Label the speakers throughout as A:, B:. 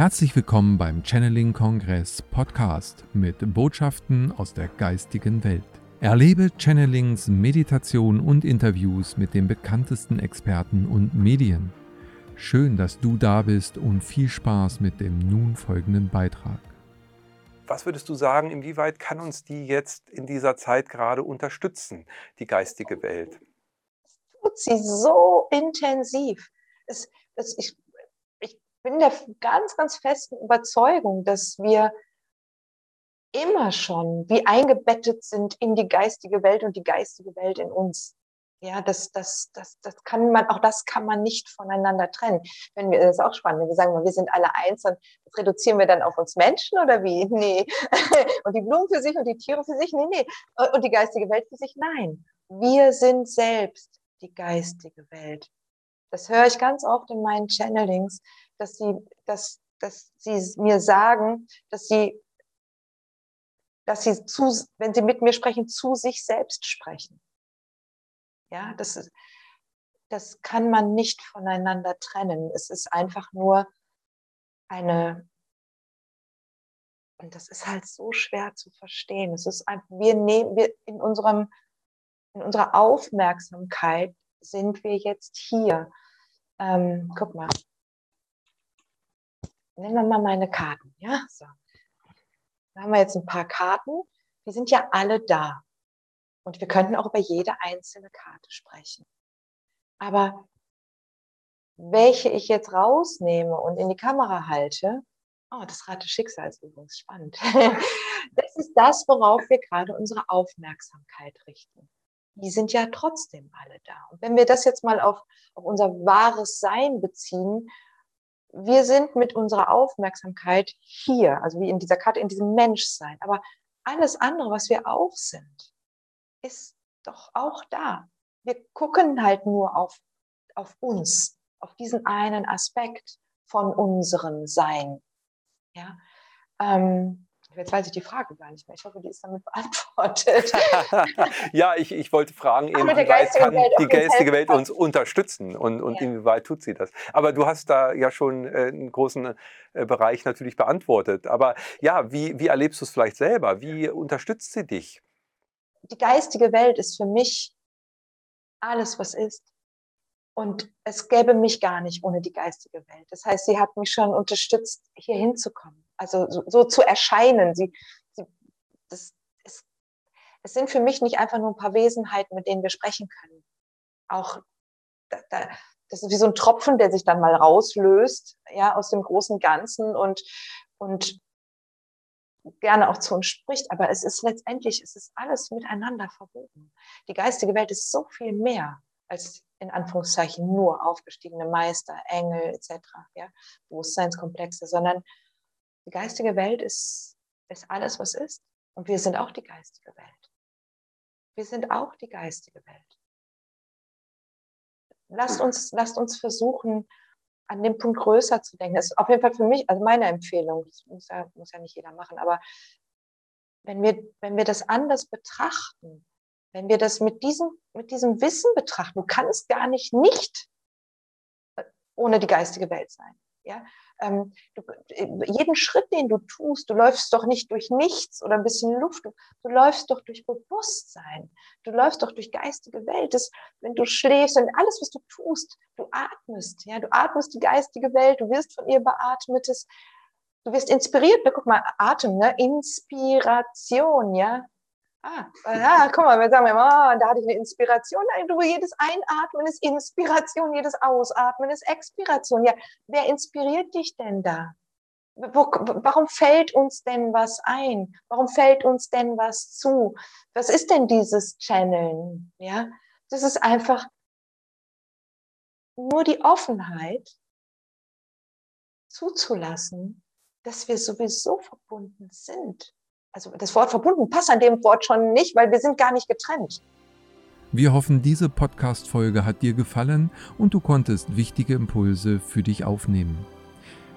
A: Herzlich willkommen beim Channeling Kongress Podcast mit Botschaften aus der geistigen Welt. Erlebe Channelings, Meditation und Interviews mit den bekanntesten Experten und Medien. Schön, dass du da bist und viel Spaß mit dem nun folgenden Beitrag.
B: Was würdest du sagen, inwieweit kann uns die jetzt in dieser Zeit gerade unterstützen, die geistige Welt?
C: Tut sie so intensiv. Es, es, ich, ich bin der ganz, ganz festen Überzeugung, dass wir immer schon wie eingebettet sind in die geistige Welt und die geistige Welt in uns. Ja, das, das, das, das kann man, auch das kann man nicht voneinander trennen. Wenn wir, das ist auch spannend, wenn wir sagen, wir sind alle eins, dann reduzieren wir dann auf uns Menschen oder wie? Nee. Und die Blumen für sich und die Tiere für sich? Nee, nee. Und die geistige Welt für sich? Nein. Wir sind selbst die geistige Welt. Das höre ich ganz oft in meinen Channelings, dass sie, dass, dass sie mir sagen, dass sie dass sie zu, wenn sie mit mir sprechen, zu sich selbst sprechen. Ja, das, ist, das kann man nicht voneinander trennen. Es ist einfach nur eine, und das ist halt so schwer zu verstehen. Es ist einfach, wir nehmen, wir in unserem, in unserer Aufmerksamkeit sind wir jetzt hier. Ähm, guck mal. Nehmen wir mal meine Karten, ja? So. Da haben wir jetzt ein paar Karten. Die sind ja alle da. Und wir könnten auch über jede einzelne Karte sprechen. Aber welche ich jetzt rausnehme und in die Kamera halte, oh, das Rad des Schicksals übrigens spannend. das ist das, worauf wir gerade unsere Aufmerksamkeit richten. Die sind ja trotzdem alle da. Und wenn wir das jetzt mal auf, auf unser wahres Sein beziehen, wir sind mit unserer Aufmerksamkeit hier, also wie in dieser Karte, in diesem Menschsein. Aber alles andere, was wir auch sind, ist doch auch da. Wir gucken halt nur auf, auf uns, auf diesen einen Aspekt von unserem Sein. Ja, ähm, Jetzt weiß ich die Frage gar nicht mehr. Ich hoffe, die ist damit beantwortet.
B: ja, ich, ich wollte fragen, inwieweit kann die geistige Welt uns unterstützen und, und ja. inwieweit tut sie das? Aber du hast da ja schon äh, einen großen äh, Bereich natürlich beantwortet. Aber ja, wie, wie erlebst du es vielleicht selber? Wie unterstützt sie dich?
C: Die geistige Welt ist für mich alles, was ist. Und es gäbe mich gar nicht ohne die geistige Welt. Das heißt, sie hat mich schon unterstützt, hier hinzukommen also so, so zu erscheinen. Sie, sie, das ist, es sind für mich nicht einfach nur ein paar Wesenheiten, mit denen wir sprechen können. Auch da, da, das ist wie so ein Tropfen, der sich dann mal rauslöst, ja, aus dem großen Ganzen und, und gerne auch zu uns spricht. Aber es ist letztendlich, es ist alles miteinander verbunden. Die geistige Welt ist so viel mehr als in Anführungszeichen nur aufgestiegene Meister, Engel etc., ja, Bewusstseinskomplexe, sondern die geistige Welt ist, ist alles, was ist. Und wir sind auch die geistige Welt. Wir sind auch die geistige Welt. Lasst uns, lasst uns versuchen, an dem Punkt größer zu denken. Das ist auf jeden Fall für mich, also meine Empfehlung, das muss ja, muss ja nicht jeder machen, aber wenn wir, wenn wir das anders betrachten, wenn wir das mit diesem, mit diesem Wissen betrachten, du kannst gar nicht nicht ohne die geistige Welt sein. Ja? Ähm, du, äh, jeden Schritt, den du tust, du läufst doch nicht durch nichts oder ein bisschen Luft, du, du läufst doch durch Bewusstsein, du läufst doch durch geistige Welt. Das, wenn du schläfst und alles, was du tust, du atmest, ja, du atmest die geistige Welt, du wirst von ihr beatmetes, du wirst inspiriert, ne, guck mal, Atem, ne? Inspiration, ja, Ah, ja, guck mal, wir sagen immer, oh, da hatte ich eine Inspiration. Jedes Einatmen ist Inspiration, jedes Ausatmen ist Expiration. Ja, wer inspiriert dich denn da? Wo, warum fällt uns denn was ein? Warum fällt uns denn was zu? Was ist denn dieses Channeln? Ja, das ist einfach nur die Offenheit zuzulassen, dass wir sowieso verbunden sind also das Wort verbunden passt an dem Wort schon nicht, weil wir sind gar nicht getrennt.
A: Wir hoffen, diese Podcast-Folge hat dir gefallen und du konntest wichtige Impulse für dich aufnehmen.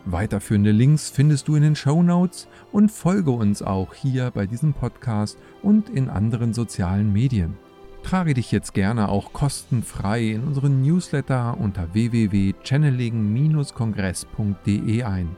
A: Weiterführende Links findest du in den Show Notes und folge uns auch hier bei diesem Podcast und in anderen sozialen Medien. Trage dich jetzt gerne auch kostenfrei in unseren Newsletter unter www.channeling-kongress.de ein.